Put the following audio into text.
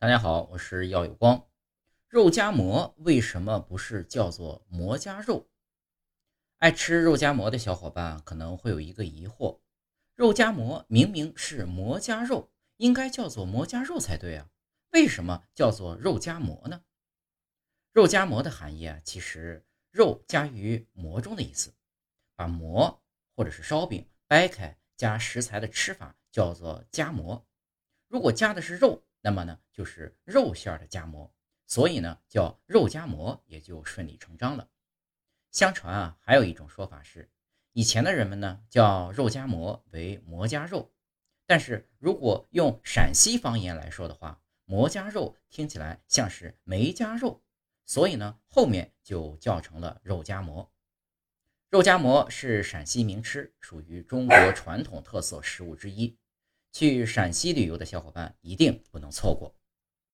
大家好，我是耀有光。肉夹馍为什么不是叫做馍夹肉？爱吃肉夹馍的小伙伴可能会有一个疑惑：肉夹馍明明是馍夹肉，应该叫做馍夹肉才对啊，为什么叫做肉夹馍呢？肉夹馍的含义啊，其实肉夹于馍中的意思，把馍或者是烧饼掰开加食材的吃法叫做夹馍。如果夹的是肉。那么呢，就是肉馅的夹馍，所以呢叫肉夹馍，也就顺理成章了。相传啊，还有一种说法是，以前的人们呢叫肉夹馍为馍夹肉，但是如果用陕西方言来说的话，馍夹肉听起来像是没夹肉，所以呢后面就叫成了肉夹馍。肉夹馍是陕西名吃，属于中国传统特色食物之一。去陕西旅游的小伙伴一定不能错过。